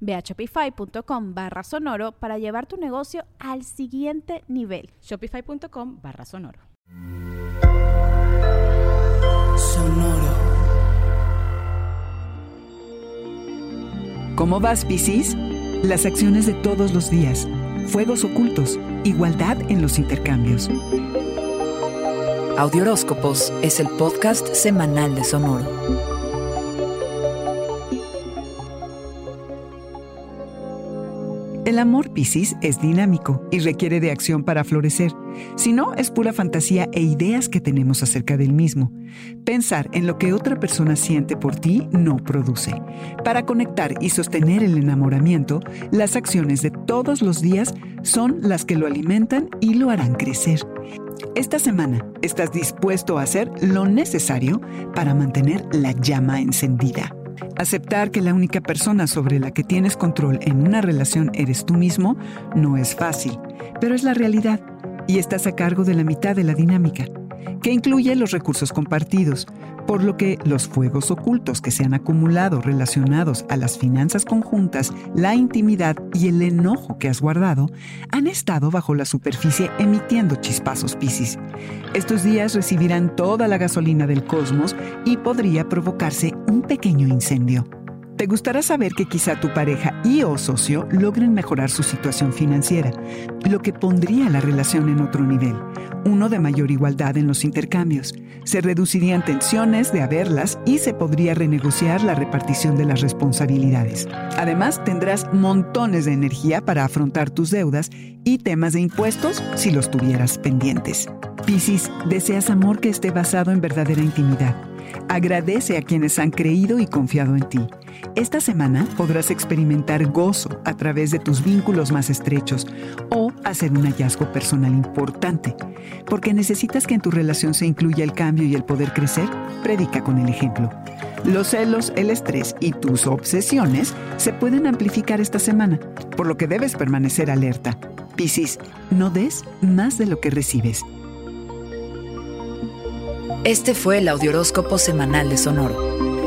Ve a shopify.com barra sonoro para llevar tu negocio al siguiente nivel. Shopify.com barra sonoro. Sonoro. ¿Cómo vas, Piscis? Las acciones de todos los días, fuegos ocultos, igualdad en los intercambios. Audioróscopos es el podcast semanal de Sonoro. El amor Piscis es dinámico y requiere de acción para florecer. Si no, es pura fantasía e ideas que tenemos acerca del mismo. Pensar en lo que otra persona siente por ti no produce. Para conectar y sostener el enamoramiento, las acciones de todos los días son las que lo alimentan y lo harán crecer. Esta semana, ¿estás dispuesto a hacer lo necesario para mantener la llama encendida? Aceptar que la única persona sobre la que tienes control en una relación eres tú mismo no es fácil, pero es la realidad y estás a cargo de la mitad de la dinámica, que incluye los recursos compartidos, por lo que los fuegos ocultos que se han acumulado relacionados a las finanzas conjuntas, la intimidad y el enojo que has guardado han estado bajo la superficie emitiendo chispazos Piscis. Estos días recibirán toda la gasolina del cosmos y podría provocarse un pequeño incendio. Te gustará saber que quizá tu pareja y o socio logren mejorar su situación financiera, lo que pondría la relación en otro nivel, uno de mayor igualdad en los intercambios. Se reducirían tensiones de haberlas y se podría renegociar la repartición de las responsabilidades. Además, tendrás montones de energía para afrontar tus deudas y temas de impuestos si los tuvieras pendientes. Piscis, deseas amor que esté basado en verdadera intimidad. Agradece a quienes han creído y confiado en ti. Esta semana podrás experimentar gozo a través de tus vínculos más estrechos o hacer un hallazgo personal importante. Porque necesitas que en tu relación se incluya el cambio y el poder crecer, predica con el ejemplo. Los celos, el estrés y tus obsesiones se pueden amplificar esta semana, por lo que debes permanecer alerta. Piscis, no des más de lo que recibes. Este fue el Audioróscopo Semanal de Sonoro.